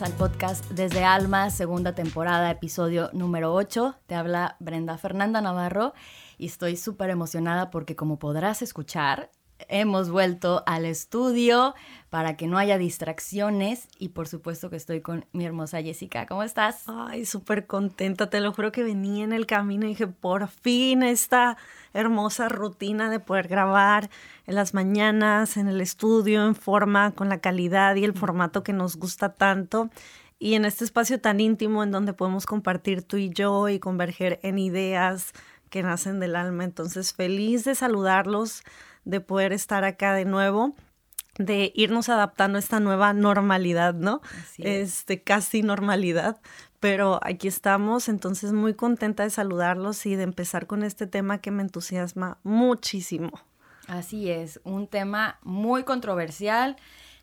Al podcast Desde Alma, segunda temporada, episodio número 8. Te habla Brenda Fernanda Navarro y estoy súper emocionada porque como podrás escuchar, hemos vuelto al estudio para que no haya distracciones y por supuesto que estoy con mi hermosa Jessica. ¿Cómo estás? Ay, súper contenta, te lo juro que venía en el camino y dije, por fin esta hermosa rutina de poder grabar en las mañanas, en el estudio, en forma, con la calidad y el formato que nos gusta tanto. Y en este espacio tan íntimo en donde podemos compartir tú y yo y converger en ideas que nacen del alma. Entonces, feliz de saludarlos de poder estar acá de nuevo de irnos adaptando a esta nueva normalidad, ¿no? Este, casi normalidad, pero aquí estamos, entonces muy contenta de saludarlos y de empezar con este tema que me entusiasma muchísimo. Así es, un tema muy controversial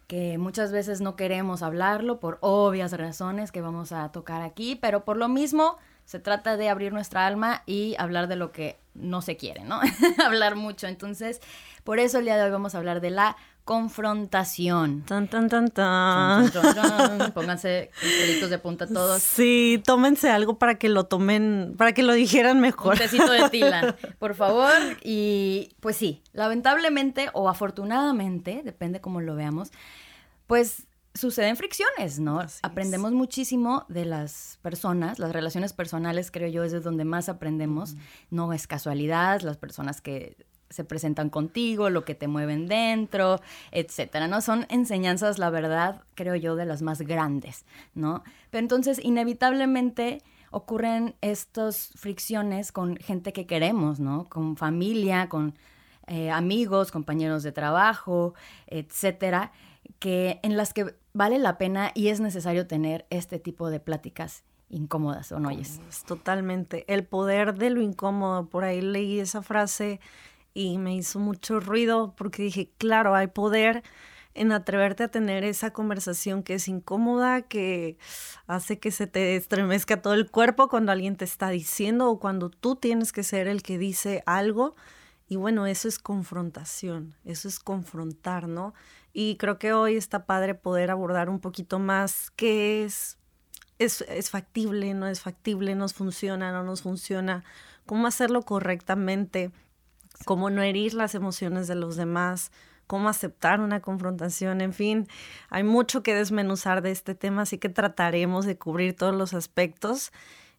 que muchas veces no queremos hablarlo por obvias razones que vamos a tocar aquí, pero por lo mismo se trata de abrir nuestra alma y hablar de lo que no se quiere, ¿no? hablar mucho. Entonces, por eso el día de hoy vamos a hablar de la confrontación. Tan, tan, tan, tan. Pónganse pelitos de punta todos. Sí, tómense algo para que lo tomen, para que lo dijeran mejor. Un tecito de tila, por favor. Y pues sí, lamentablemente o afortunadamente, depende cómo lo veamos, pues suceden fricciones, ¿no? Aprendemos muchísimo de las personas, las relaciones personales creo yo es de donde más aprendemos, no es casualidad, las personas que se presentan contigo, lo que te mueven dentro, etcétera, ¿no? Son enseñanzas, la verdad, creo yo, de las más grandes, ¿no? Pero entonces, inevitablemente ocurren estas fricciones con gente que queremos, ¿no? Con familia, con eh, amigos, compañeros de trabajo, etcétera, que en las que vale la pena y es necesario tener este tipo de pláticas incómodas, ¿o no oyes? Totalmente. El poder de lo incómodo. Por ahí leí esa frase y me hizo mucho ruido porque dije, claro, hay poder en atreverte a tener esa conversación que es incómoda, que hace que se te estremezca todo el cuerpo cuando alguien te está diciendo o cuando tú tienes que ser el que dice algo. Y bueno, eso es confrontación, eso es confrontar, ¿no? Y creo que hoy está padre poder abordar un poquito más qué es, es, es factible, no es factible, nos funciona, no nos funciona, cómo hacerlo correctamente, cómo no herir las emociones de los demás, cómo aceptar una confrontación, en fin, hay mucho que desmenuzar de este tema, así que trataremos de cubrir todos los aspectos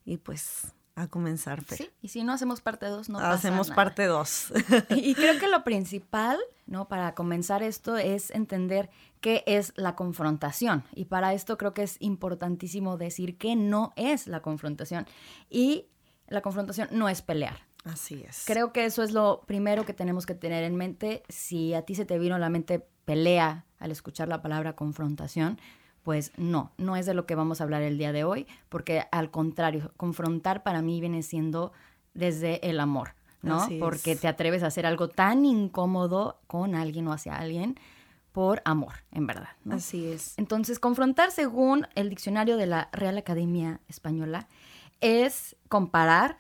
y pues a comenzar. Sí, y si no hacemos parte 2, no pasa Hacemos parte 2. y creo que lo principal, ¿no? Para comenzar esto es entender qué es la confrontación. Y para esto creo que es importantísimo decir que no es la confrontación. Y la confrontación no es pelear. Así es. Creo que eso es lo primero que tenemos que tener en mente. Si a ti se te vino a la mente pelea al escuchar la palabra confrontación, pues no, no es de lo que vamos a hablar el día de hoy, porque al contrario, confrontar para mí viene siendo desde el amor, ¿no? porque te atreves a hacer algo tan incómodo con alguien o hacia alguien por amor, en verdad. Así es. Entonces, confrontar, según el diccionario de la Real Academia Española, es comparar,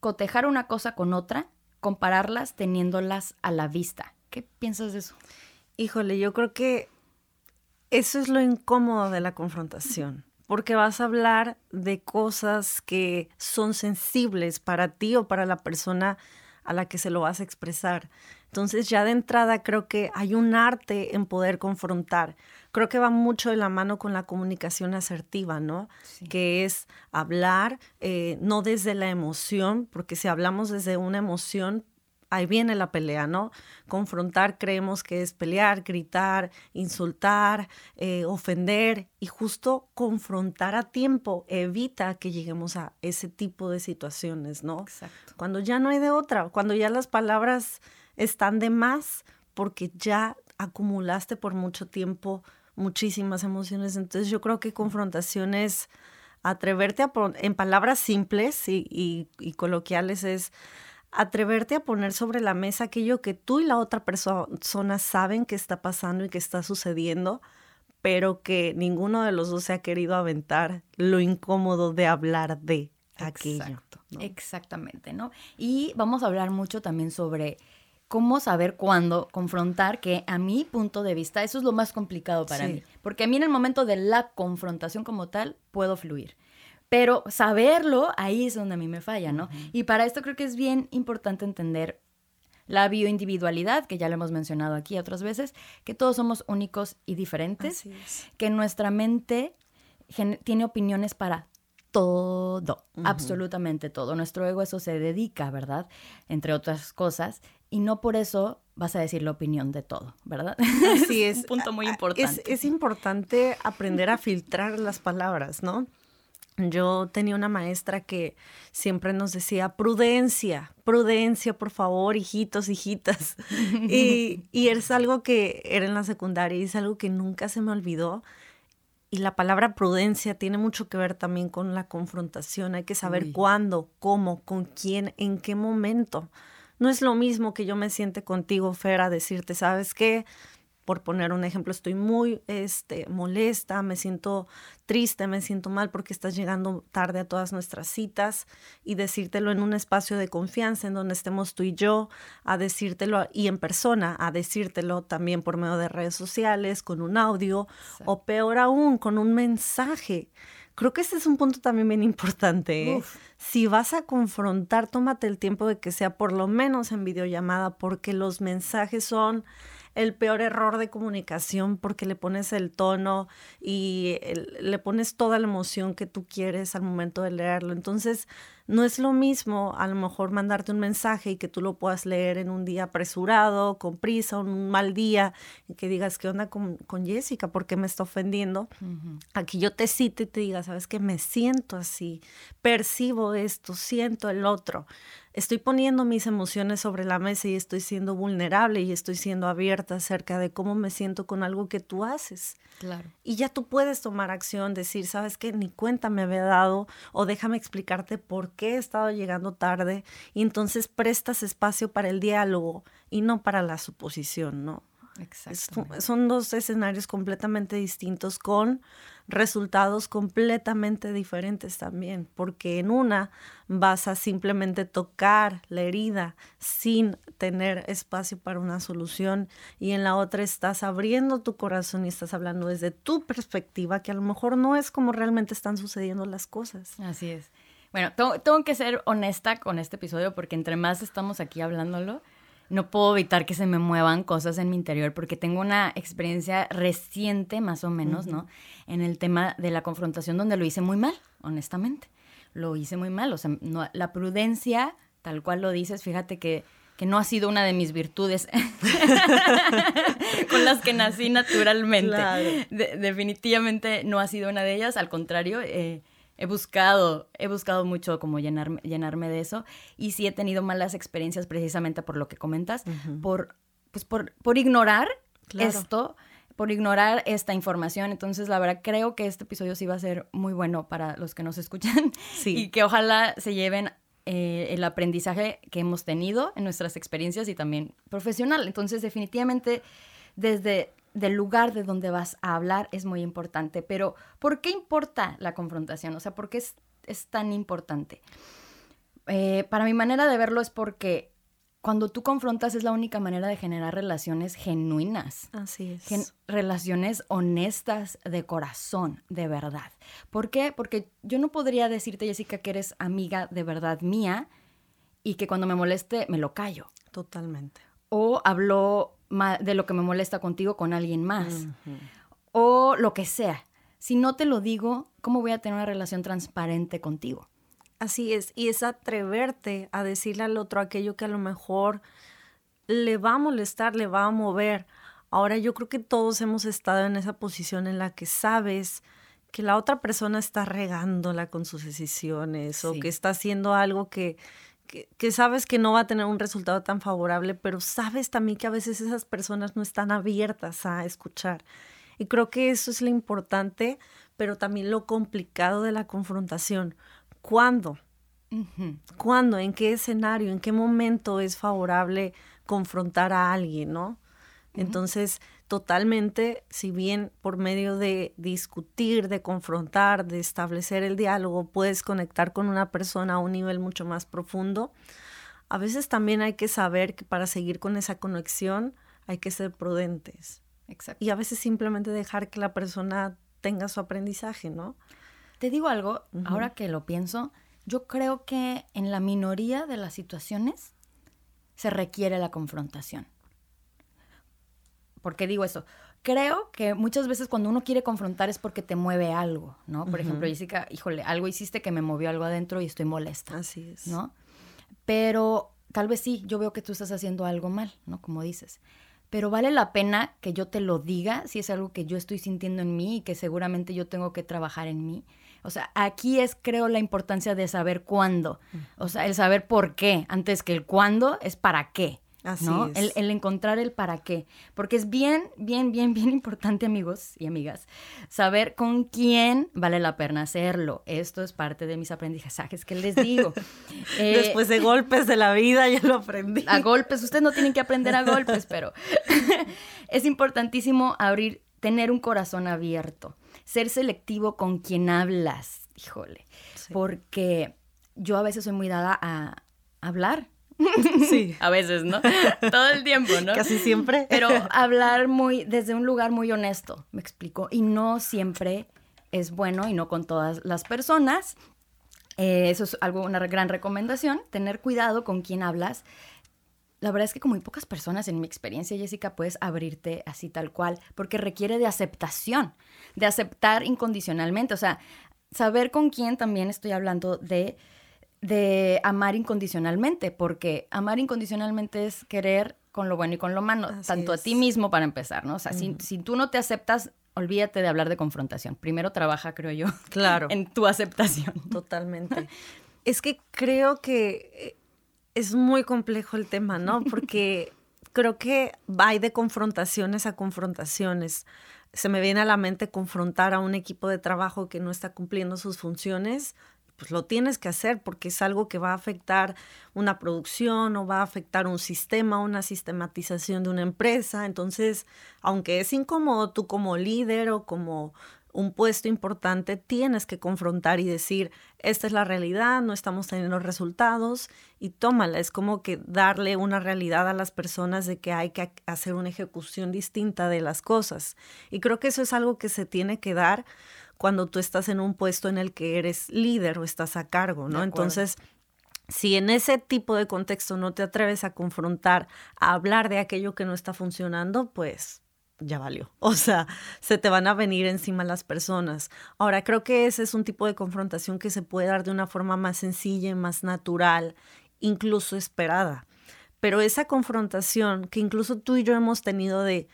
cotejar una cosa con otra, compararlas teniéndolas a la vista. ¿Qué piensas de eso? Híjole, yo creo que eso es lo incómodo de la confrontación, porque vas a hablar de cosas que son sensibles para ti o para la persona a la que se lo vas a expresar. Entonces ya de entrada creo que hay un arte en poder confrontar. Creo que va mucho de la mano con la comunicación asertiva, ¿no? Que es hablar eh, no desde la emoción, porque si hablamos desde una emoción, ahí viene la pelea, ¿no? Confrontar creemos que es pelear, gritar, insultar, eh, ofender y justo confrontar a tiempo evita que lleguemos a ese tipo de situaciones, ¿no? Exacto. Cuando ya no hay de otra, cuando ya las palabras están de más porque ya acumulaste por mucho tiempo muchísimas emociones. Entonces yo creo que confrontación es atreverte a en palabras simples y coloquiales es atreverte a poner sobre la mesa aquello que tú y la otra persona saben que está pasando y que está sucediendo, pero que ninguno de los dos se ha querido aventar lo incómodo de hablar de aquello. Exactamente, ¿no? Y vamos a hablar mucho también sobre cómo saber cuándo confrontar, que a mi punto de vista eso es lo más complicado para mí, porque a mí en el momento de la confrontación como tal puedo fluir. Pero saberlo, ahí es donde a mí me falla, ¿no? Y para esto creo que es bien importante entender la bioindividualidad, que ya lo hemos mencionado aquí otras veces, que todos somos únicos y diferentes, que nuestra mente tiene opiniones para todo, absolutamente todo. Nuestro ego eso se dedica, ¿verdad? Entre otras cosas, y no por eso vas a decir la opinión de todo, ¿verdad? Así es. Un punto muy importante. Es, es importante aprender a filtrar las palabras, ¿no? Yo tenía una maestra que siempre nos decía, prudencia, prudencia, por favor, hijitos, hijitas. y, y es algo que era en la secundaria y es algo que nunca se me olvidó. Y la palabra prudencia tiene mucho que ver también con la confrontación. Hay que saber cuándo, cómo, con quién, en qué momento. No es lo mismo que yo me siente contigo, Fer, a decirte, ¿sabes qué? Por poner un ejemplo, estoy muy este, molesta, me siento triste, me siento mal porque estás llegando tarde a todas nuestras citas y decírtelo en un espacio de confianza en donde estemos tú y yo, a decírtelo y en persona, a decírtelo también por medio de redes sociales, con un audio o peor aún, con un mensaje. Creo que ese es un punto también bien importante. ¿eh? Si vas a confrontar, tómate el tiempo de que sea por lo menos en videollamada, porque los mensajes son el peor error de comunicación porque le pones el tono y le pones toda la emoción que tú quieres al momento de leerlo. Entonces, no es lo mismo a lo mejor mandarte un mensaje y que tú lo puedas leer en un día apresurado, con prisa, un mal día, y que digas, ¿qué onda con, con Jessica? ¿Por qué me está ofendiendo? Aquí yo te cite y te diga, ¿sabes qué? Me siento así, percibo esto, siento el otro estoy poniendo mis emociones sobre la mesa y estoy siendo vulnerable y estoy siendo abierta acerca de cómo me siento con algo que tú haces. Claro. Y ya tú puedes tomar acción, decir, sabes qué, ni cuenta me había dado o déjame explicarte por qué he estado llegando tarde y entonces prestas espacio para el diálogo y no para la suposición, ¿no? Exacto. Son dos escenarios completamente distintos con resultados completamente diferentes también, porque en una vas a simplemente tocar la herida sin tener espacio para una solución y en la otra estás abriendo tu corazón y estás hablando desde tu perspectiva, que a lo mejor no es como realmente están sucediendo las cosas. Así es. Bueno, tengo, tengo que ser honesta con este episodio porque entre más estamos aquí hablándolo, no puedo evitar que se me muevan cosas en mi interior porque tengo una experiencia reciente, más o menos, ¿no? En el tema de la confrontación donde lo hice muy mal, honestamente. Lo hice muy mal. O sea, la prudencia, tal cual lo dices, fíjate que, que no ha sido una de mis virtudes con las que nací naturalmente. definitivamente no ha sido una de ellas, al contrario. Eh, he buscado, he buscado mucho como llenarme, llenarme de eso y sí he tenido malas experiencias precisamente por lo que comentas, por, pues por, por ignorar esto, por ignorar esta información. Entonces, la verdad, creo que este episodio sí va a ser muy bueno para los que nos escuchan y que ojalá se lleven eh, el aprendizaje que hemos tenido en nuestras experiencias y también profesional. Entonces, definitivamente, desde del lugar de donde vas a hablar es muy importante. Pero, ¿por qué importa la confrontación? O sea, ¿por qué es, tan importante? Eh, para mi manera de verlo es porque cuando tú confrontas es la única manera de generar relaciones genuinas. Así es. relaciones honestas de corazón, de verdad. ¿Por qué? Porque yo no podría decirte, Jessica, que eres amiga de verdad mía y que cuando me moleste me lo callo. Totalmente. O hablo de lo que me molesta contigo con alguien más. O lo que sea. Si no te lo digo, ¿cómo voy a tener una relación transparente contigo? Así es, y es atreverte a decirle al otro aquello que a lo mejor le va a molestar, le va a mover. Ahora yo creo que todos hemos estado en esa posición en la que sabes que la otra persona está regándola con sus decisiones o que está haciendo algo que, que, sabes que no va a tener un resultado tan favorable, pero sabes también que a veces esas personas no están abiertas a escuchar. Y creo que eso es lo importante, pero también lo complicado de la confrontación. ¿Cuándo? ¿Cuándo? ¿En qué escenario? ¿En qué momento es favorable confrontar a alguien, no? Entonces, totalmente, si bien por medio de discutir, de confrontar, de establecer el diálogo, puedes conectar con una persona a un nivel mucho más profundo, a veces también hay que saber que para seguir con esa conexión hay que ser prudentes. Exacto. Y a veces simplemente dejar que la persona tenga su aprendizaje, ¿no? Te digo algo, ahora que lo pienso, yo creo que en la minoría de las situaciones se requiere la confrontación. ¿Por qué digo eso? Creo que muchas veces cuando uno quiere confrontar es porque te mueve algo, ¿no? Por ejemplo, Jessica, híjole, algo hiciste que me movió algo adentro y estoy molesta. Así es. ¿No? Pero tal vez sí, yo veo que tú estás haciendo algo mal, ¿no? Como dices. Pero vale la pena que yo te lo diga si es algo que yo estoy sintiendo en mí y que seguramente yo tengo que trabajar en mí. O sea, aquí es creo la importancia de saber cuándo. O sea, el saber por qué, antes que el cuándo es para qué. Así ¿no? Es. El, encontrar el para qué. Porque es bien, bien, bien, bien importante, amigos y amigas, saber con quién vale la pena hacerlo. Esto es parte de mis aprendizajes que les digo. Eh, Después de golpes de la vida, ya lo aprendí. A golpes, ustedes no tienen que aprender a golpes, pero es importantísimo abrir, tener un corazón abierto, ser selectivo con quien hablas, híjole. Porque yo a veces soy muy dada a hablar Sí. a veces, ¿no? Todo el tiempo, ¿no? Casi siempre. Pero hablar muy, desde un lugar muy honesto, me explico. Y no siempre es bueno y no con todas las personas. Eh, eso es algo, una gran recomendación, tener cuidado con quién hablas. La verdad es que como muy pocas personas en mi experiencia, Jessica, puedes abrirte así tal cual, porque requiere de aceptación, de aceptar incondicionalmente. O sea, saber con quién también estoy hablando de de amar incondicionalmente, porque amar incondicionalmente es querer con lo bueno y con lo malo, tanto a ti mismo para empezar, ¿no? O sea, si, tú no te aceptas, olvídate de hablar de confrontación. Primero trabaja, creo yo, claro. en tu aceptación. Totalmente. es que creo que eh, es muy complejo el tema, ¿no? Porque creo que va de confrontaciones a confrontaciones. Se me viene a la mente confrontar a un equipo de trabajo que no está cumpliendo sus funciones pues lo tienes que hacer porque es algo que va a afectar una producción o va a afectar un sistema, una sistematización de una empresa. Entonces, aunque es incómodo, tú como líder o como un puesto importante, tienes que confrontar y decir, esta es la realidad, no estamos teniendo resultados y tómala. Es como que darle una realidad a las personas de que hay que hacer una ejecución distinta de las cosas. Y creo que eso es algo que se tiene que dar cuando tú estás en un puesto en el que eres líder o estás a cargo, ¿no? Entonces, si en ese tipo de contexto no te atreves a confrontar, a hablar de aquello que no está funcionando, pues ya valió. O sea, se te van a venir encima las personas. Ahora, creo que ese es un tipo de confrontación que se puede dar de una forma más sencilla, más natural, incluso esperada. Pero esa confrontación que incluso tú y yo hemos tenido de,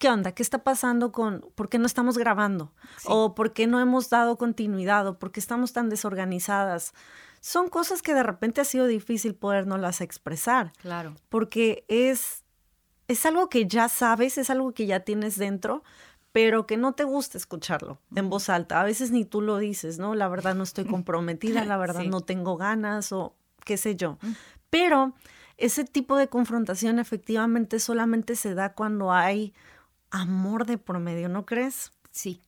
¿qué onda? ¿Qué está pasando con, por qué no estamos grabando? O por qué no hemos dado continuidad? ¿O por qué estamos tan desorganizadas? Son cosas que de repente ha sido difícil podernos expresar. Claro. Porque es, es algo que ya sabes, es algo que ya tienes dentro, pero que no te gusta escucharlo en voz alta. A veces ni tú lo dices, ¿no? La verdad no estoy comprometida, la verdad no tengo ganas o qué sé yo. Pero ese tipo de confrontación efectivamente solamente se da cuando hay amor de promedio, ¿no crees? Sí.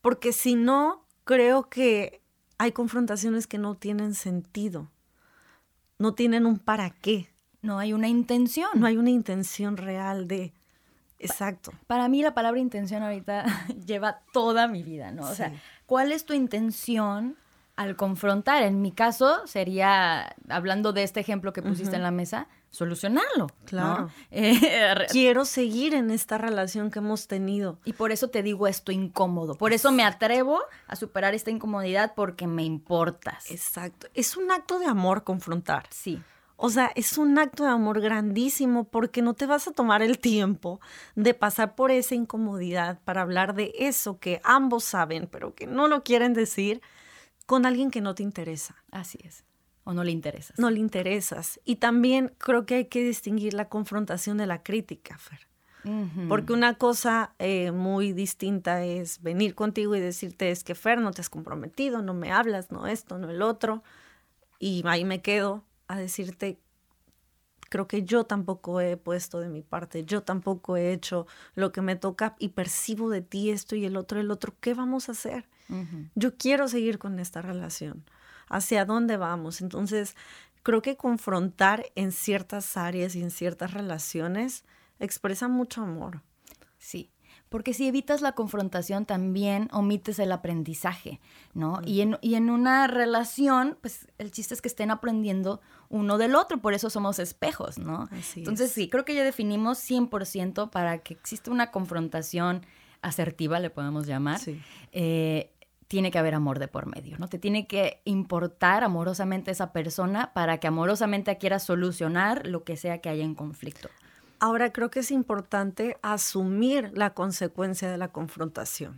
Porque si no, creo que hay confrontaciones que no tienen sentido, no tienen un para qué. No hay una intención. No hay una intención real de... Exacto. Para mí la palabra intención ahorita lleva toda mi vida, ¿no? O sea, ¿cuál es tu intención al confrontar? En mi caso sería, hablando de este ejemplo que pusiste en la mesa, solucionarlo. Claro. Eh, Quiero seguir en esta relación que hemos tenido. Y por eso te digo esto incómodo. Por eso me atrevo a superar esta incomodidad porque me importas. Exacto. Es un acto de amor confrontar. Sí. O sea, es un acto de amor grandísimo porque no te vas a tomar el tiempo de pasar por esa incomodidad para hablar de eso que ambos saben, pero que no lo quieren decir con alguien que no te interesa. Así es o no le interesas. No le interesas. Y también creo que hay que distinguir la confrontación de la crítica, Fer. Porque una cosa eh, muy distinta es venir contigo y decirte es que Fer, no te has comprometido, no me hablas, no esto, no el otro. Y ahí me quedo a decirte, creo que yo tampoco he puesto de mi parte, yo tampoco he hecho lo que me toca y percibo de ti esto y el otro, el otro, ¿qué vamos a hacer? Yo quiero seguir con esta relación hacia dónde vamos. Entonces, creo que confrontar en ciertas áreas y en ciertas relaciones expresa mucho amor. Sí, porque si evitas la confrontación también omites el aprendizaje, ¿no? Y, en, y en una relación, pues el chiste es que estén aprendiendo uno del otro, por eso somos espejos, ¿no? Entonces sí, creo que ya definimos 100% para que exista una confrontación asertiva, le podemos llamar. Eh, tiene que haber amor de por medio, ¿no? Te tiene que importar amorosamente esa persona para que amorosamente quieras solucionar lo que sea que haya en conflicto. Ahora creo que es importante asumir la consecuencia de la confrontación,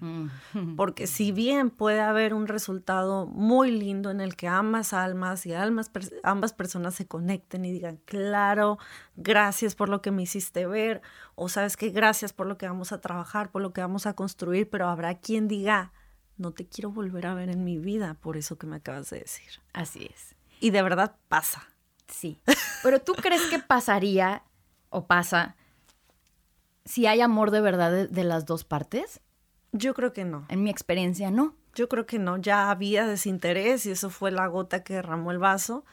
mm. porque si bien puede haber un resultado muy lindo en el que ambas almas y ambas, ambas personas se conecten y digan, claro, gracias por lo que me hiciste ver, o sabes que gracias por lo que vamos a trabajar, por lo que vamos a construir, pero habrá quien diga, no te quiero volver a ver en mi vida por eso que me acabas de decir. Así es. Y de verdad pasa. Sí. Pero tú crees que pasaría o pasa si hay amor de verdad de, las dos partes? Yo creo que no. En mi experiencia, no. Yo creo que no. Ya había desinterés y eso fue la gota que derramó el vaso.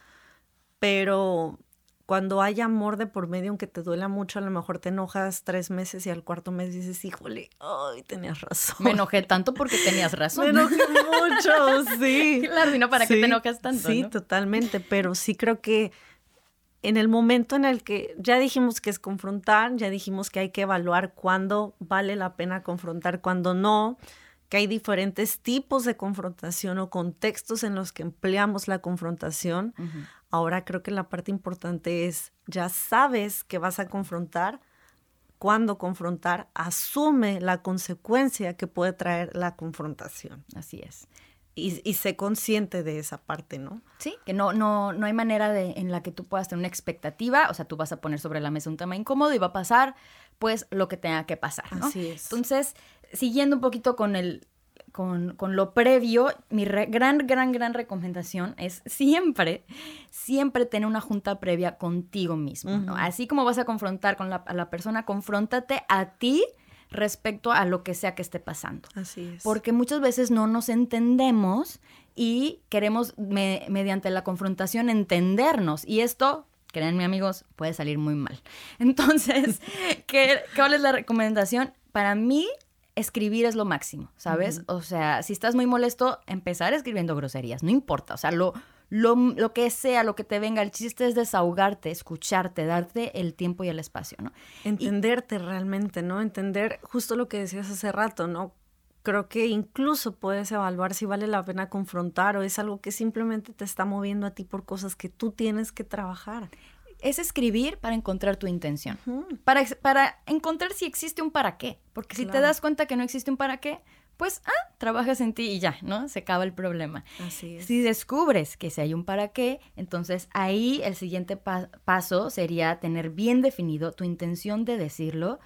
Pero cuando hay amor de por medio, aunque te duela mucho, a lo mejor te enojas tres meses y al cuarto mes dices, híjole, ay, tenías razón. Me enojé tanto porque tenías razón. Me enojé mucho, sí. Claro, y no para qué te enojas tanto. Sí, totalmente, pero sí creo que en el momento en el que ya dijimos que es confrontar, ya dijimos que hay que evaluar cuándo vale la pena confrontar, cuándo no, que hay diferentes tipos de confrontación o contextos en los que empleamos la confrontación. Ahora creo que la parte importante es, ya sabes que vas a confrontar, cuándo confrontar, asume la consecuencia que puede traer la confrontación. Así es y, y sé consciente de esa parte, ¿no? Sí, que no, no, no hay manera de, en la que tú puedas tener una expectativa, o sea, tú vas a poner sobre la mesa un tema incómodo y va a pasar, pues, lo que tenga que pasar, ¿no? Así es. Entonces, siguiendo un poquito con el, con, con, lo previo, mi gran, gran, gran recomendación es siempre, siempre tener una junta previa contigo mismo, ¿no? Así como vas a confrontar con la, a la persona, confróntate a ti respecto a lo que sea que esté pasando. Así es. Porque muchas veces no nos entendemos y queremos mediante la confrontación entendernos. Y esto, créanme amigos, puede salir muy mal. Entonces, ¿qué, ¿cuál es la recomendación? Para mí, escribir es lo máximo, ¿sabes? O sea, si estás muy molesto, empezar escribiendo groserías, no importa. O sea, lo, lo, que sea, lo que te venga. El chiste es desahogarte, escucharte, darte el tiempo y el espacio, ¿no? Entenderte realmente, ¿no? Entender justo lo que decías hace rato, ¿no? Creo que incluso puedes evaluar si vale la pena confrontar o es algo que simplemente te está moviendo a ti por cosas que tú tienes que trabajar. Es escribir para encontrar tu intención, para, para encontrar si existe un para qué, porque si te das cuenta que no existe un para qué, pues, ah, trabajas en ti y ya, ¿no? Se acaba el problema. Así es. Si descubres que si hay un para qué, entonces ahí el siguiente paso sería tener bien definido tu intención de decirlo,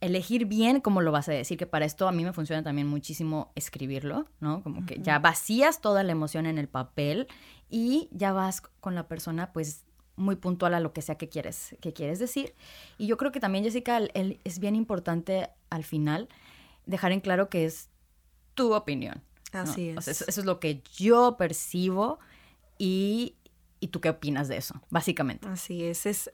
elegir bien cómo lo vas a decir, que para esto a mí me funciona también muchísimo escribirlo, ¿no? Como que ya vacías toda la emoción en el papel y ya vas con la persona, pues muy puntual a lo que sea que quieres, que quieres decir. Y yo creo que también, Jessica, es bien importante al final dejar en claro que es tu opinión. Así es. eso, es lo que yo percibo y, y, tú qué opinas de eso, básicamente. Así es, es,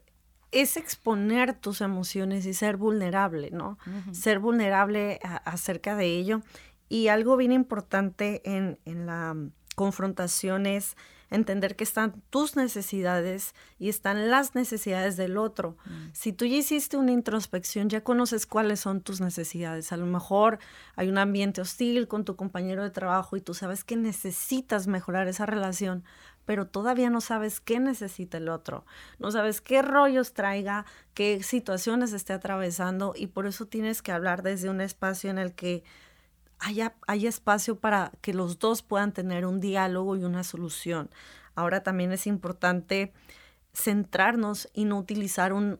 es exponer tus emociones y ser vulnerable, ¿no? Ser vulnerable acerca de ello. Y algo bien importante en, en la confrontación es entender que están tus necesidades y están las necesidades del otro. Mm. Si tú ya hiciste una introspección, ya conoces cuáles son tus necesidades. A lo mejor hay un ambiente hostil con tu compañero de trabajo y tú sabes que necesitas mejorar esa relación, pero todavía no sabes qué necesita el otro, no sabes qué rollos traiga, qué situaciones esté atravesando y por eso tienes que hablar desde un espacio en el que haya, espacio para que los dos puedan tener un diálogo y una solución. Ahora también es importante centrarnos y no utilizar un,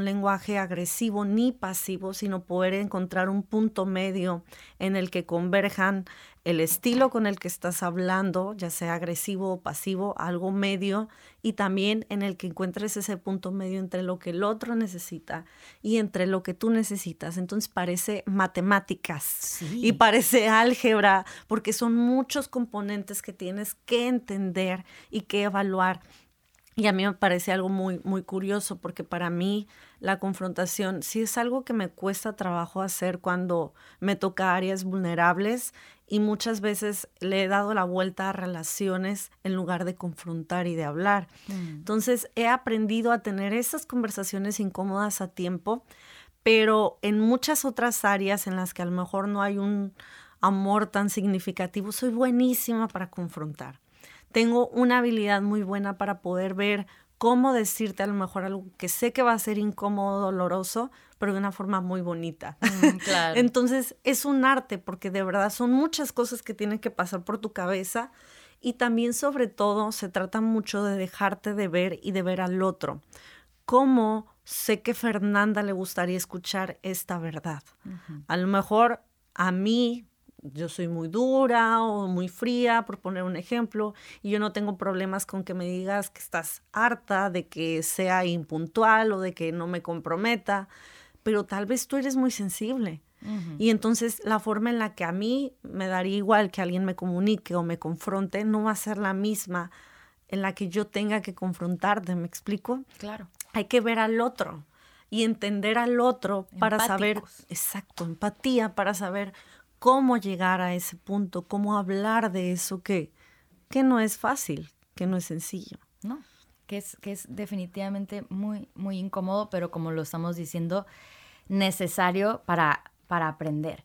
lenguaje agresivo ni pasivo, sino poder encontrar un punto medio en el que converjan el estilo con el que estás hablando, ya sea agresivo o pasivo, algo medio, y también en el que encuentres ese punto medio entre lo que el otro necesita y entre lo que tú necesitas. Entonces parece matemáticas y parece álgebra, porque son muchos componentes que tienes que entender y que evaluar Y a mí me parece algo muy, muy curioso porque para mí la confrontación sí es algo que me cuesta trabajo hacer cuando me toca áreas vulnerables y muchas veces le he dado la vuelta a relaciones en lugar de confrontar y de hablar. Mm. Entonces he aprendido a tener esas conversaciones incómodas a tiempo, pero en muchas otras áreas en las que a lo mejor no hay un amor tan significativo, soy buenísima para confrontar tengo una habilidad muy buena para poder ver cómo decirte a lo mejor algo que sé que va a ser incómodo, doloroso, pero de una forma muy bonita. Mm, claro. Entonces es un arte porque de verdad son muchas cosas que tienen que pasar por tu cabeza y también sobre todo se trata mucho de dejarte de ver y de ver al otro. ¿Cómo sé que Fernanda le gustaría escuchar esta verdad? A lo mejor a mí yo soy muy dura o muy fría, por poner un ejemplo, y yo no tengo problemas con que me digas que estás harta de que sea impuntual o de que no me comprometa, pero tal vez tú eres muy sensible. Y entonces la forma en la que a mí me daría igual que alguien me comunique o me confronte no va a ser la misma en la que yo tenga que confrontarte, ¿me explico? Claro. Hay que ver al otro y entender al otro para saber, exacto, empatía, para saber cómo llegar a ese punto, cómo hablar de eso que, que no es fácil, que no es sencillo. No, que es, que es definitivamente muy, muy incómodo, pero como lo estamos diciendo, necesario para, para aprender.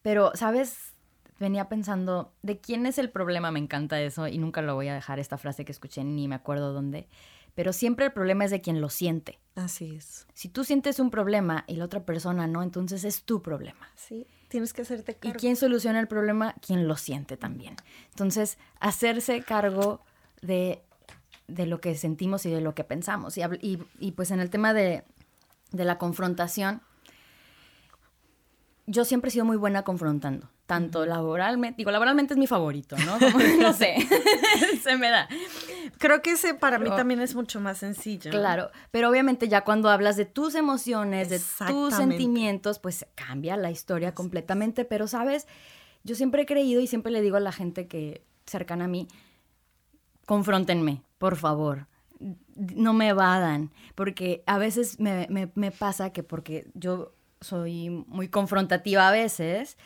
Pero, ¿sabes? Venía pensando, ¿de quién es el problema? Me encanta eso y nunca lo voy a dejar, esta frase que escuché, ni me acuerdo dónde. Pero siempre el problema es de quien lo siente. Así es. Si tú sientes un problema y la otra persona no, entonces es tu problema. Sí tienes que hacerte cargo. ¿Y quién soluciona el problema? Quien lo siente también. Entonces, hacerse cargo de, lo que sentimos y de lo que pensamos. Y, y, pues en el tema de, de la confrontación, yo siempre he sido muy buena confrontando, tanto laboralmente, digo, laboralmente es mi favorito, ¿no? no sé, se me da. Creo que ese para mí también es mucho más sencillo. Claro, pero obviamente ya cuando hablas de tus emociones, de tus sentimientos, pues cambia la historia completamente, pero sabes, yo siempre he creído y siempre le digo a la gente que cercana a mí, confróntenme, por favor no me evadan, porque a veces me, me, pasa que porque yo soy muy confrontativa a veces,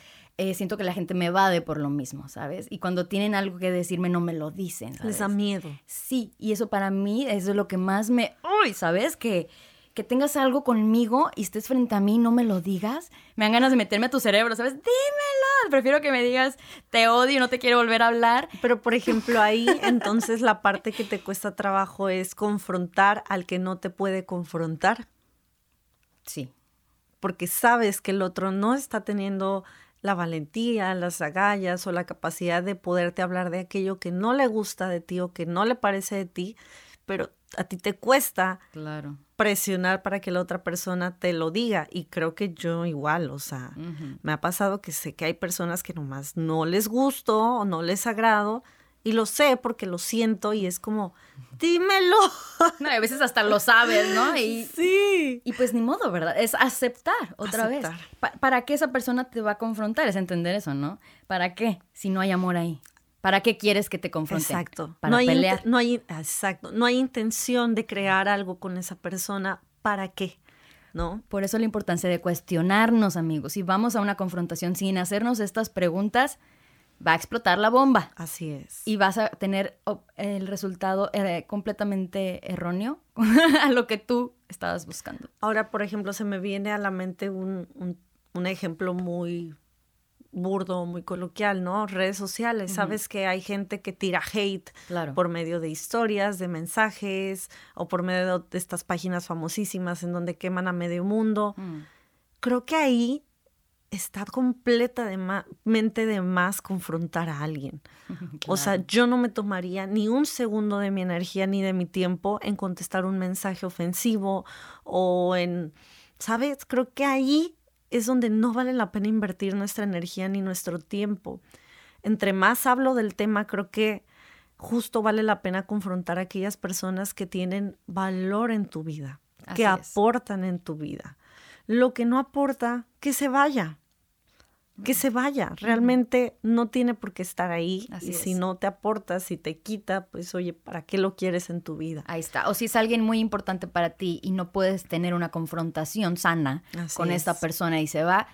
eh, siento que la gente me evade por lo mismo, ¿sabes? Y cuando tienen algo que decirme no me lo dicen. Les da miedo. Sí, y eso para mí es lo que más me... ¡Uy! ¿Sabes? Que, que tengas algo conmigo y estés frente a mí y no me lo digas, me dan ganas de meterme a tu cerebro, ¿sabes? Dímelo. Prefiero que me digas, te odio, no te quiero volver a hablar. Pero, por ejemplo, ahí entonces la parte que te cuesta trabajo es confrontar al que no te puede confrontar. Sí porque sabes que el otro no está teniendo la valentía, las agallas o la capacidad de poderte hablar de aquello que no le gusta de ti o que no le parece de ti, pero a ti te cuesta claro. presionar para que la otra persona te lo diga. Y creo que yo igual, o sea, me ha pasado que sé que hay personas que nomás no les gusto o no les agrado y lo sé porque lo siento y es como, dímelo. No, a veces hasta lo sabes, ¿no? Y, sí. Y pues ni modo, ¿verdad? Es aceptar otra vez. ¿Para qué esa persona te va a confrontar? Es entender eso, ¿no? ¿Para qué? Si no hay amor ahí. ¿Para qué quieres que te confronte? Exacto. Para pelear. No hay, exacto. No hay intención de crear algo con esa persona. ¿Para qué? ¿No? Por eso la importancia de cuestionarnos, amigos. Si vamos a una confrontación sin hacernos estas preguntas, va a explotar la bomba. Así es. Y vas a tener el resultado eh, completamente erróneo a lo que tú estabas buscando. Ahora, por ejemplo, se me viene a la mente un, ejemplo muy burdo, muy coloquial, ¿no? Redes sociales. Sabes que hay gente que tira hate por medio de historias, de mensajes o por medio de estas páginas famosísimas en donde queman a medio mundo. Mm. Creo que ahí está completamente de más confrontar a alguien. O sea, yo no me tomaría ni un segundo de mi energía ni de mi tiempo en contestar un mensaje ofensivo o en, ¿sabes? Creo que ahí es donde no vale la pena invertir nuestra energía ni nuestro tiempo. Entre más hablo del tema, creo que justo vale la pena confrontar a aquellas personas que tienen valor en tu vida, que aportan en tu vida. Lo que no aporta, que se vaya. Que se vaya. Realmente no tiene por qué estar ahí. y si no te aporta, si te quita, pues oye, ¿para qué lo quieres en tu vida? Ahí está. O si es alguien muy importante para ti y no puedes tener una confrontación sana con esta persona y se va,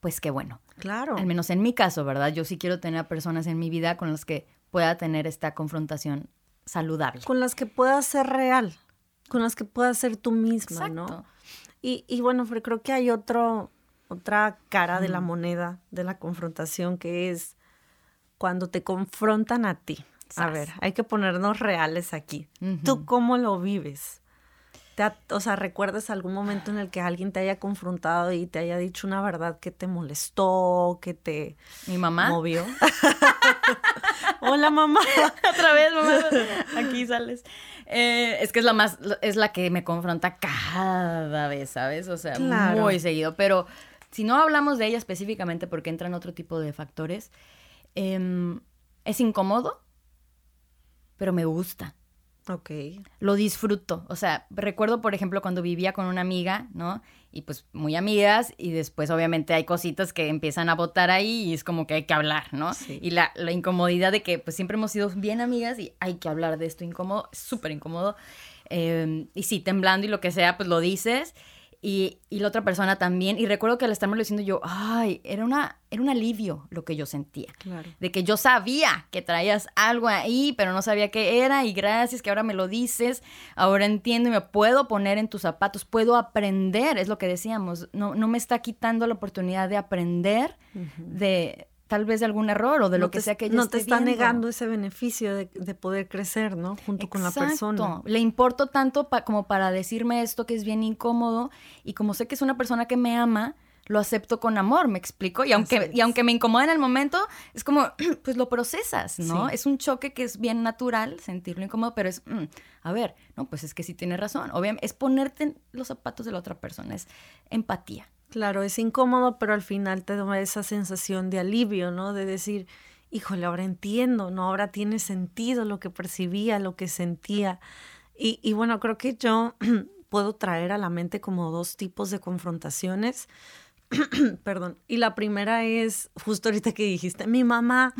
pues qué bueno. Claro. Al menos en mi caso, ¿verdad? Yo sí quiero tener a personas en mi vida con las que pueda tener esta confrontación saludable. Con las que pueda ser real, con las que puedas ser tú misma, ¿no? Y, y bueno, pero creo que hay otro, otra cara de la moneda de la confrontación que es cuando te confrontan a ti. A ver, hay que ponernos reales aquí. ¿Tú cómo lo vives? o sea, ¿recuerdas algún momento en el que alguien te haya confrontado y te haya dicho una verdad que te molestó, que te ¿Mi mamá? movió? Hola, mamá. Otra vez, mamá. Aquí sales. Eh, es que es la más, es la que me confronta cada vez, ¿sabes? O sea, muy seguido. Pero si no hablamos de ella específicamente porque entran otro tipo de factores, em, es incómodo, pero me gusta. Ok. Lo disfruto. O sea, recuerdo, por ejemplo, cuando vivía con una amiga, ¿no? Y pues muy amigas, y después obviamente hay cositas que empiezan a botar ahí y es como que hay que hablar, ¿no? Y la, la, incomodidad de que pues siempre hemos sido bien amigas y hay que hablar de esto incómodo, súper incómodo. Em, y sí, temblando y lo que sea, pues lo dices y, y, la otra persona también. Y recuerdo que al estarme diciendo yo, ay, era, una, era un alivio lo que yo sentía. Claro. De que yo sabía que traías algo ahí, pero no sabía qué era. Y gracias que ahora me lo dices, ahora entiendo y me puedo poner en tus zapatos, puedo aprender, es lo que decíamos. No, no me está quitando la oportunidad de aprender, de, tal vez de algún error o de lo que sea que ella No te está negando ese beneficio de, poder crecer, ¿no? Junto con la persona. Le importo tanto como para decirme esto que es bien incómodo y como sé que es una persona que me ama, lo acepto con amor, ¿me explico? Y aunque, y aunque me incomoda en el momento, es como, pues lo procesas, ¿no? Es un choque que es bien natural sentirlo incómodo, pero es, mm, a ver, no, pues es que sí tiene razón. Obviamente, es ponerte en los zapatos de la otra persona, es empatía. Claro, es incómodo, pero al final te da esa sensación de alivio, ¿no? De decir, híjole, ahora entiendo, ¿no? Ahora tiene sentido lo que percibía, lo que sentía. Y, y bueno, creo que yo puedo traer a la mente como dos tipos de confrontaciones. Perdón. Y la primera es, justo ahorita que dijiste, mi mamá,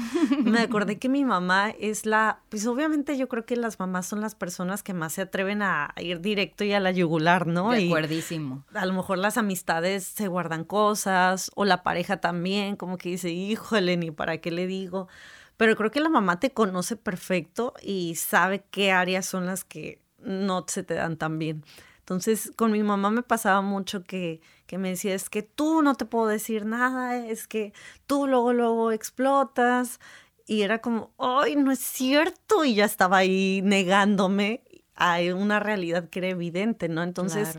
me acordé que mi mamá es la, pues obviamente yo creo que las mamás son las personas que más se atreven a ir directo y a la yugular, ¿no? De acuerdísimo. a lo mejor las amistades se guardan cosas, o la pareja también, como que dice, híjole, ni para qué le digo. Pero creo que la mamá te conoce perfecto y sabe qué áreas son las que no se te dan tan bien. Entonces, con mi mamá me pasaba mucho que, que me decía, es que tú no te puedo decir nada, es que tú luego, luego explotas. Y era como, ay, no es cierto. Y ya estaba ahí negándome a una realidad que era evidente, ¿no? Entonces,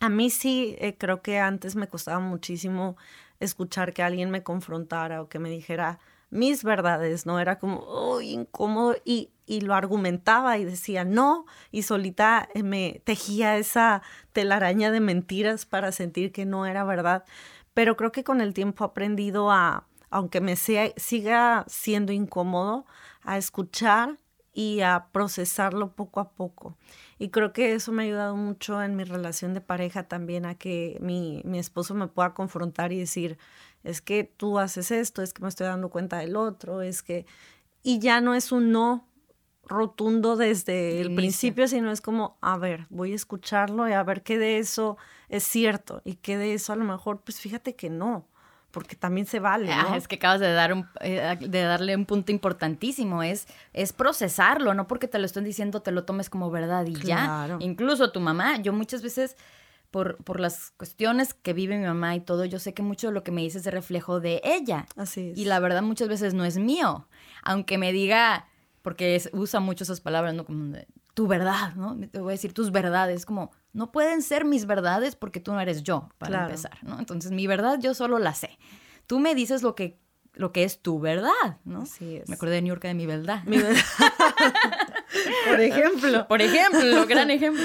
a mí sí, eh, creo que antes me costaba muchísimo escuchar que alguien me confrontara o que me dijera, mis verdades, ¿no? Era como, oh, incómodo y, y lo argumentaba y decía no y solita eh, me tejía esa telaraña de mentiras para sentir que no era verdad. Pero creo que con el tiempo he aprendido a, aunque me sea, siga siendo incómodo, a escuchar y a procesarlo poco a poco. Y creo que eso me ha ayudado mucho en mi relación de pareja también a que mi, mi esposo me pueda confrontar y decir, es que tú haces esto, es que me estoy dando cuenta del otro, es que... Y ya no es un no rotundo desde el, principio, sino es como, a ver, voy a escucharlo y a ver qué de eso es cierto y qué de eso a lo mejor, pues fíjate que no, porque también se vale. ¿no? es que acabas de, dar un, eh, de darle un punto importantísimo, es, es procesarlo, no porque te lo estén diciendo te lo tomes como verdad y ya. Incluso tu mamá, yo muchas veces por, por las cuestiones que vive mi mamá y todo, yo sé que mucho de lo que me dice es de reflejo de ella. Así es. Y la verdad muchas veces no es mío. Aunque me diga, porque usa mucho esas palabras, ¿no? Como tu verdad, ¿no? Te voy a decir tus verdades, como no pueden ser mis verdades porque tú no eres yo, para empezar, ¿no? Entonces mi verdad yo solo la sé. Tú me dices lo que lo que es tu verdad, ¿no? Así es. Me acordé de New York de mi verdad. Mi verdad. Por ejemplo. Por ejemplo, gran ejemplo.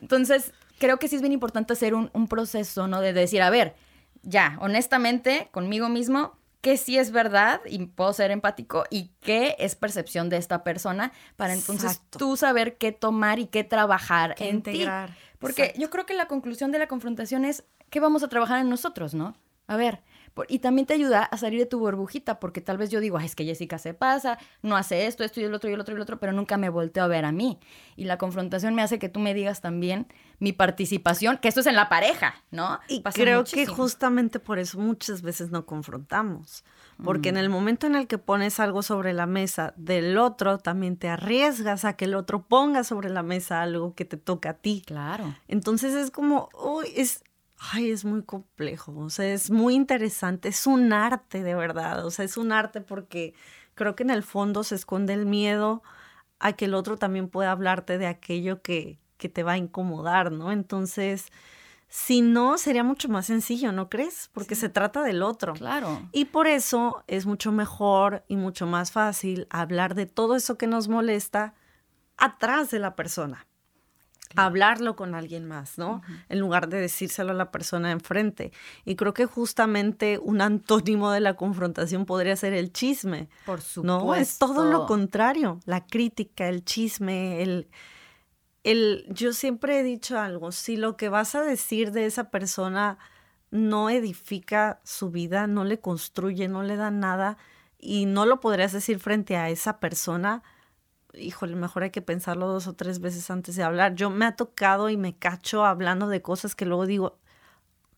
Entonces, creo que sí es bien importante hacer un, proceso, ¿no? De decir, a ver, ya, honestamente, conmigo mismo, qué sí es verdad y puedo ser empático y qué es percepción de esta persona para entonces tú saber qué tomar y qué trabajar en integrar. Porque yo creo que la conclusión de la confrontación es qué vamos a trabajar en nosotros, ¿no? A ver, y también te ayuda a salir de tu burbujita, porque tal vez yo digo, Ay, es que Jessica se pasa, no hace esto, esto y el otro y el otro y el otro, pero nunca me volteo a ver a mí. Y la confrontación me hace que tú me digas también mi participación, que esto es en la pareja, ¿no? Y creo que justamente por eso muchas veces no confrontamos. Porque en el momento en el que pones algo sobre la mesa del otro, también te arriesgas a que el otro ponga sobre la mesa algo que te toca a ti. Claro. Entonces es como, uy, es, ay, es muy complejo, o sea, es muy interesante, es un arte de verdad, o sea, es un arte porque creo que en el fondo se esconde el miedo a que el otro también pueda hablarte de aquello que, que te va a incomodar, ¿no? Entonces, si no, sería mucho más sencillo, ¿no crees? Porque se trata del otro. Claro. Y por eso es mucho mejor y mucho más fácil hablar de todo eso que nos molesta atrás de la persona hablarlo con alguien más, ¿no? En lugar de decírselo a la persona enfrente. Y creo que justamente un antónimo de la confrontación podría ser el chisme. Por supuesto. No, es todo lo contrario, la crítica, el chisme, el, Yo siempre he dicho algo, si lo que vas a decir de esa persona no edifica su vida, no le construye, no le da nada, y no lo podrías decir frente a esa persona, híjole, mejor hay que pensarlo dos o tres veces antes de hablar. Yo me ha tocado y me cacho hablando de cosas que luego digo,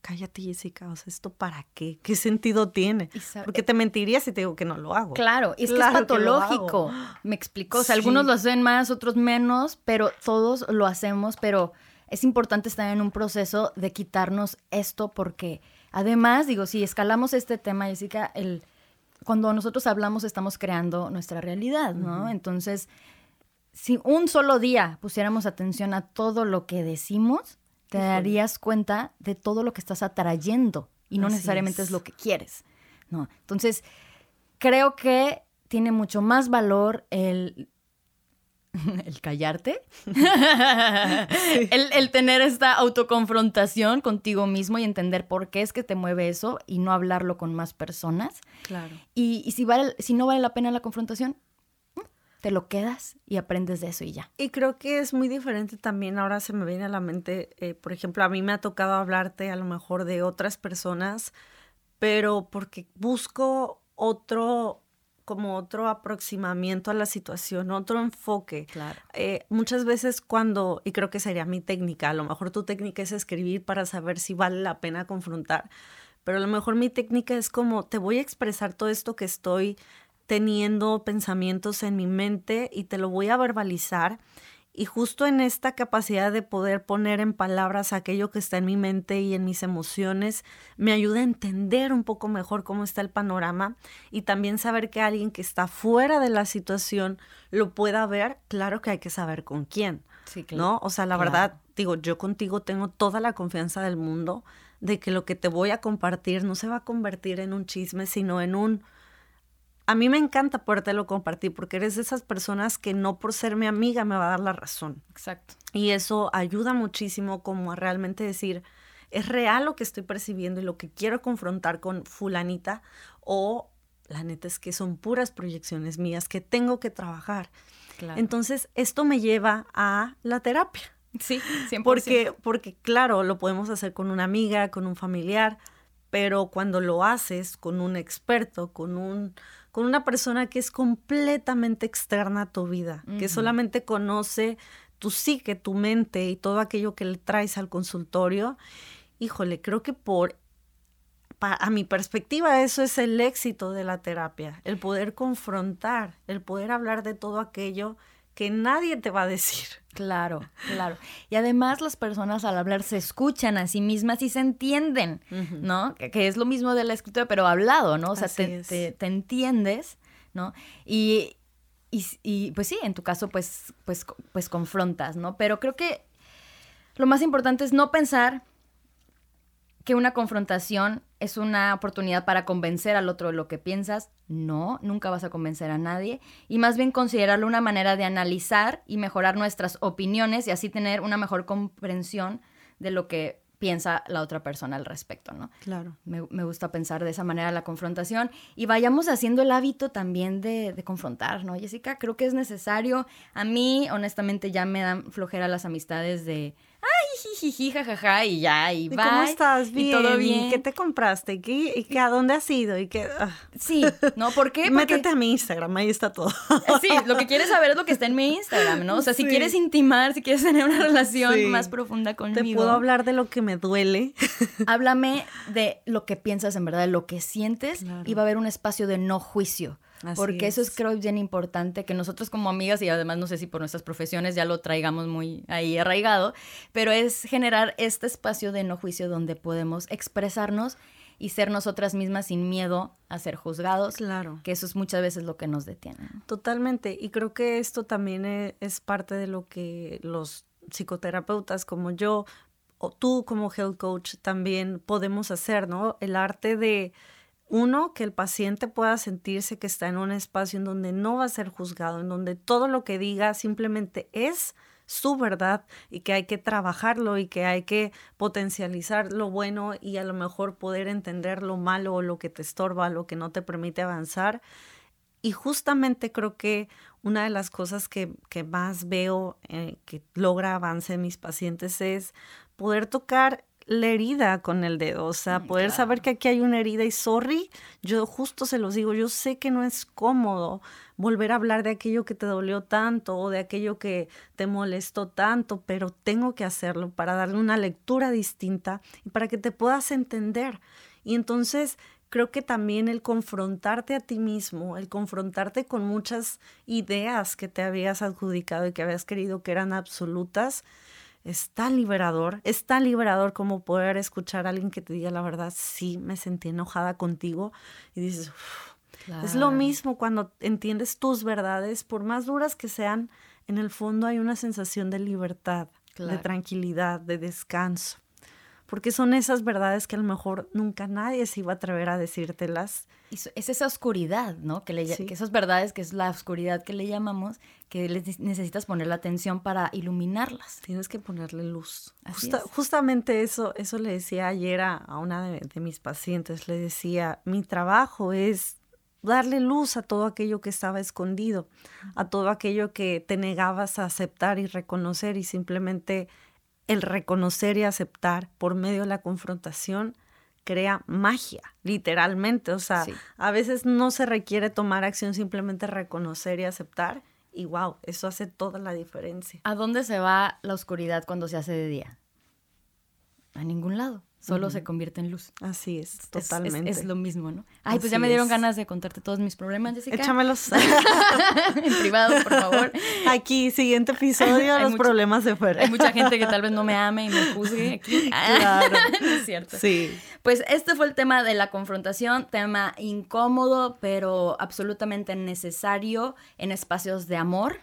cállate Jessica, o sea, ¿esto para qué? ¿Qué sentido tiene? Porque te mentiría si te digo que no lo hago. Claro, y es que es patológico, me explico. O sea, algunos lo hacen más, otros menos, pero todos lo hacemos, pero es importante estar en un proceso de quitarnos esto porque además, digo, si escalamos este tema, Jessica, el cuando nosotros hablamos estamos creando nuestra realidad, ¿no? Entonces, si un solo día pusiéramos atención a todo lo que decimos, te darías cuenta de todo lo que estás atrayendo y no necesariamente es. lo que quieres, ¿no? Entonces, creo que tiene mucho más valor el el callarte, el, tener esta autoconfrontación contigo mismo y entender por qué es que te mueve eso y no hablarlo con más personas. Claro. Y, si, vale, si no vale la pena la confrontación, te lo quedas y aprendes de eso y ya. Y creo que es muy diferente también, ahora se me viene a la mente, eh, por ejemplo, a mí me ha tocado hablarte a lo mejor de otras personas, pero porque busco otro como otro aproximamiento a la situación, otro enfoque. Claro. Eh, muchas veces cuando, y creo que sería mi técnica, a lo mejor tu técnica es escribir para saber si vale la pena confrontar, pero a lo mejor mi técnica es como, te voy a expresar todo esto que estoy teniendo pensamientos en mi mente y te lo voy a verbalizar y justo en esta capacidad de poder poner en palabras aquello que está en mi mente y en mis emociones, me ayuda a entender un poco mejor cómo está el panorama y también saber que alguien que está fuera de la situación lo pueda ver, claro que hay que saber con quién. Sí, claro. ¿No? O sea, la verdad, digo, yo contigo tengo toda la confianza del mundo de que lo que te voy a compartir no se va a convertir en un chisme, sino en un a mí me encanta podértelo compartir porque eres de esas personas que no por ser mi amiga me va a dar la razón. Exacto. Y eso ayuda muchísimo como a realmente decir, es real lo que estoy percibiendo y lo que quiero confrontar con fulanita o la neta es que son puras proyecciones mías que tengo que trabajar. Entonces, esto me lleva a la terapia. Sí, 100%. Porque, porque, claro, lo podemos hacer con una amiga, con un familiar, pero cuando lo haces con un experto, con un con una persona que es completamente externa a tu vida, que solamente conoce tu psique, tu mente y todo aquello que le traes al consultorio, híjole, creo que por a mi perspectiva eso es el éxito de la terapia, el poder confrontar, el poder hablar de todo aquello que nadie te va a decir. Claro, claro. Y además las personas al hablar se escuchan a sí mismas y se entienden, ¿no? Que, es lo mismo de la escritura, pero hablado, ¿no? O sea, te, te, entiendes, ¿no? Y, y, pues sí, en tu caso, pues, pues, pues confrontas, ¿no? Pero creo que lo más importante es no pensar que una confrontación es una oportunidad para convencer al otro de lo que piensas. No, nunca vas a convencer a nadie. Y más bien considerarlo una manera de analizar y mejorar nuestras opiniones y así tener una mejor comprensión de lo que piensa la otra persona al respecto, ¿no? Claro. Me, gusta pensar de esa manera la confrontación y vayamos haciendo el hábito también de, de, confrontar, ¿no? Jessica, creo que es necesario. A mí, honestamente, ya me dan flojera las amistades de, jiji, jajaja, y ya, y, ¿Y bye. ¿Cómo estás? Bien. Y todo bien. ¿Y qué te compraste? ¿Y, qué, y qué- a dónde has ido? ¿Y qué? ah. Sí, ¿no? ¿Por qué? Porque Métete a mi Instagram, ahí está todo. sí, lo que quieres saber es lo que está en mi Instagram, ¿no? O sea, si quieres intimar, si quieres tener una relación Sí. más profunda Te conmigo, puedo hablar de lo que me duele. háblame de lo que piensas en verdad, de lo que sientes, Claro. y va a haber un espacio de no juicio. Así porque eso es creo bien importante que nosotros como amigas y además no sé si por nuestras profesiones ya lo traigamos muy ahí arraigado, pero es generar este espacio de no juicio donde podemos expresarnos y ser nosotras mismas sin miedo a ser juzgados, Claro. que eso es muchas veces lo que nos detiene. Totalmente. Y creo que esto también e- es parte de lo que los psicoterapeutas como yo o tú como health coach también podemos hacer, ¿no? El arte de, uno, que el paciente pueda sentirse que está en un espacio en donde no va a ser juzgado, en donde todo lo que diga simplemente es su verdad y que hay que trabajarlo y que hay que potencializar lo bueno y a lo mejor poder entender lo malo o lo que te estorba, lo que no te permite avanzar. Y justamente creo que una de las cosas que, que más veo eh, que logra avance en mis pacientes es poder tocar la herida con el dedo, o sea, poder saber que aquí hay una herida y sorry, yo justo se los digo, yo sé que no es cómodo volver a hablar de aquello que te dolió tanto o de aquello que te molestó tanto, pero tengo que hacerlo para darle una lectura distinta y para que te puedas entender. Y entonces creo que también el confrontarte a ti mismo, el confrontarte con muchas ideas que te habías adjudicado y que habías querido que eran absolutas, es tan liberador, es tan liberador como poder escuchar a alguien que te diga la verdad, sí, me sentí enojada contigo y dices, "Uf". es lo Claro. mismo cuando entiendes tus verdades, por más duras que sean, en el fondo hay una sensación de libertad, de Claro. tranquilidad, de descanso porque son esas verdades que a lo mejor nunca nadie se iba a atrever a decírtelas. Y es esa oscuridad, ¿no? Que, le, Sí. que esas verdades, que es la oscuridad que le llamamos, que le ne- necesitas poner la atención para iluminarlas. Tienes que ponerle luz. Así Justa- es. Justamente eso, eso le decía ayer a, a una de, de mis pacientes, le decía, mi trabajo es darle luz a todo aquello que estaba escondido, a todo aquello que te negabas a aceptar y reconocer y simplemente el reconocer y aceptar por medio de la confrontación crea magia, literalmente. O sea, Sí. a veces no se requiere tomar acción, simplemente reconocer y aceptar. Y wow, eso hace toda la diferencia. ¿A dónde se va la oscuridad cuando se hace de día? A ningún lado. Solo se convierte en luz. Así es, totalmente. Es, lo mismo, ¿no? Ay, pues ya me dieron es. ganas de contarte todos mis problemas, Jessica. Échamelos. en privado, por favor. Aquí, siguiente episodio, los problemas de fuera. Hay mucha gente que tal vez no me ame y me juzgue aquí. Claro. no es cierto. Sí. Pues este fue el tema de la confrontación, tema incómodo, pero absolutamente necesario en espacios de amor.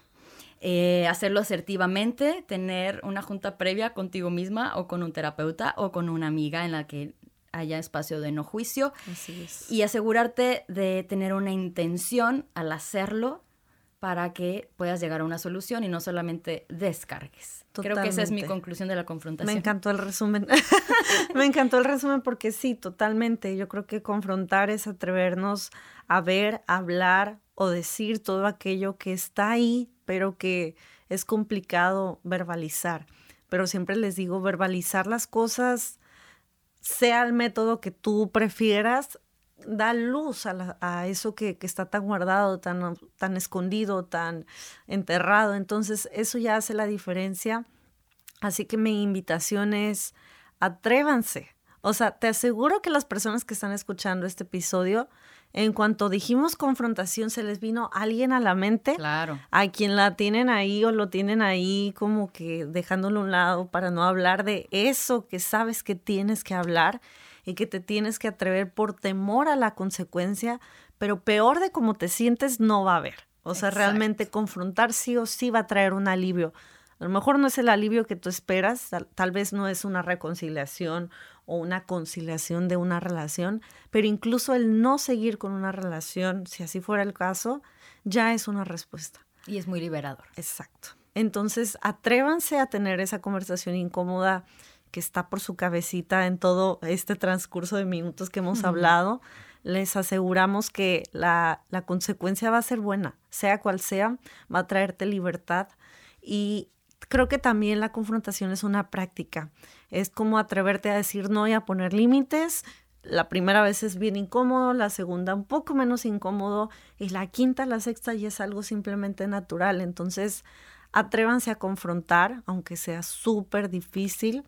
Eh, hacerlo asertivamente, tener una junta previa contigo misma o con un terapeuta o con una amiga en la que haya espacio de no juicio Así es. y asegurarte de tener una intención al hacerlo para que puedas llegar a una solución y no solamente descargues. Creo que esa es mi conclusión de la confrontación. Me encantó el resumen. Me encantó el resumen porque sí, totalmente. Yo creo que confrontar es atrevernos a ver, a hablar o decir todo aquello que está ahí, pero que es complicado verbalizar. Pero siempre les digo, verbalizar las cosas, sea el método que tú prefieras, da luz a, eso que, que está tan guardado, tan, tan escondido, tan enterrado. Entonces, eso ya hace la diferencia. Así que mi invitación es, atrévanse. O sea, te aseguro que las personas que están escuchando este episodio, en cuanto dijimos confrontación, se les vino alguien a la mente Claro. a quien la tienen ahí o lo tienen ahí como que dejándolo a un lado para no hablar de eso que sabes que tienes que hablar y que te tienes que atrever por temor a la consecuencia, pero peor de cómo te sientes no va a haber. O sea, Exacto. realmente confrontar sí o sí va a traer un alivio. A lo mejor no es el alivio que tú esperas, tal, tal vez no es una reconciliación o una conciliación de una relación, pero incluso el no seguir con una relación, si así fuera el caso, ya es una respuesta. Y es muy liberador. Exacto. Entonces, atrévanse a tener esa conversación incómoda que está por su cabecita en todo este transcurso de minutos que hemos hablado. Les aseguramos que la, la consecuencia va a ser buena, sea cual sea, va a traerte libertad y creo que también la confrontación es una práctica. Es como atreverte a decir no y a poner límites. La primera vez es bien incómodo, la segunda un poco menos incómodo y la quinta, la sexta ya es algo simplemente natural. Entonces, atrévanse a confrontar, aunque sea súper difícil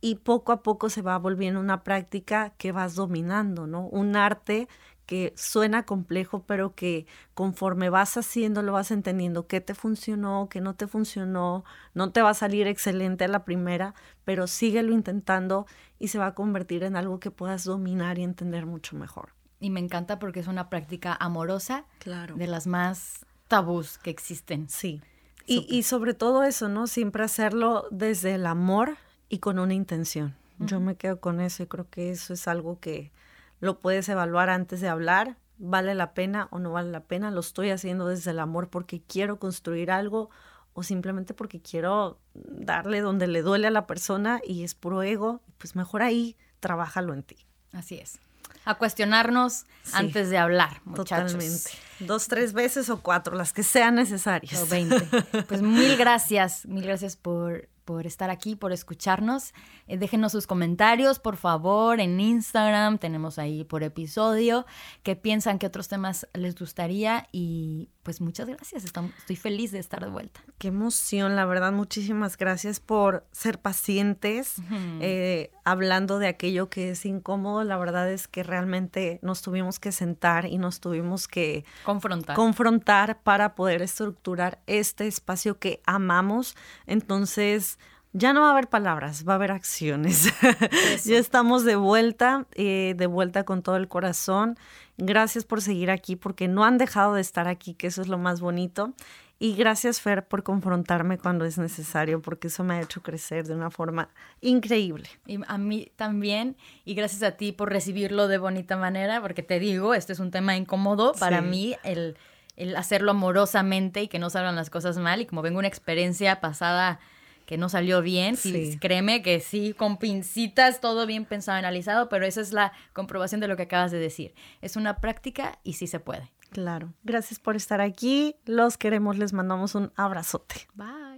y poco a poco se va volviendo una práctica que vas dominando, ¿no? Un arte que suena complejo, pero que conforme vas haciendo, vas entendiendo qué te funcionó, qué no te funcionó, no te va a salir excelente a la primera, pero síguelo intentando y se va a convertir en algo que puedas dominar y entender mucho mejor. Y me encanta porque es una práctica amorosa, claro. de las más tabús que existen. Sí. Y, y, sobre todo eso, ¿no? Siempre hacerlo desde el amor y con una intención. Yo me quedo con eso y creo que eso es algo que, lo puedes evaluar antes de hablar, vale la pena o no vale la pena, lo estoy haciendo desde el amor porque quiero construir algo o simplemente porque quiero darle donde le duele a la persona y es puro ego, pues mejor ahí, trabájalo en ti. Así es. A cuestionarnos antes de hablar, muchachos. Totalmente. Dos, tres veces o cuatro, las que sean necesarias. O veinte. Pues mil gracias, mil gracias por por estar aquí, por escucharnos. Eh, déjenos sus comentarios, por favor, en Instagram, tenemos ahí por episodio, qué piensan, qué otros temas les gustaría y pues muchas gracias, estoy feliz de estar de vuelta. Qué emoción, la verdad, muchísimas gracias por ser pacientes, eh, hablando de aquello que es incómodo, la verdad es que realmente nos tuvimos que sentar y nos tuvimos que confrontar, confrontar para poder estructurar este espacio que amamos, entonces ya no va a haber palabras, va a haber acciones. ya estamos de vuelta, eh, de vuelta con todo el corazón. Gracias por seguir aquí, porque no han dejado de estar aquí, que eso es lo más bonito. Y gracias, Fer, por confrontarme cuando es necesario, porque eso me ha hecho crecer de una forma increíble. Y a mí también, y gracias a ti por recibirlo de bonita manera, porque te digo, este es un tema incómodo para mí, el, el hacerlo amorosamente y que no salgan las cosas mal. Y como vengo una experiencia pasada que no salió bien. Sí. créeme que sí, con pincitas, todo bien pensado, analizado, pero esa es la comprobación de lo que acabas de decir. Es una práctica y sí se puede. Claro. Gracias por estar aquí. Los queremos, les mandamos un abrazote. Bye.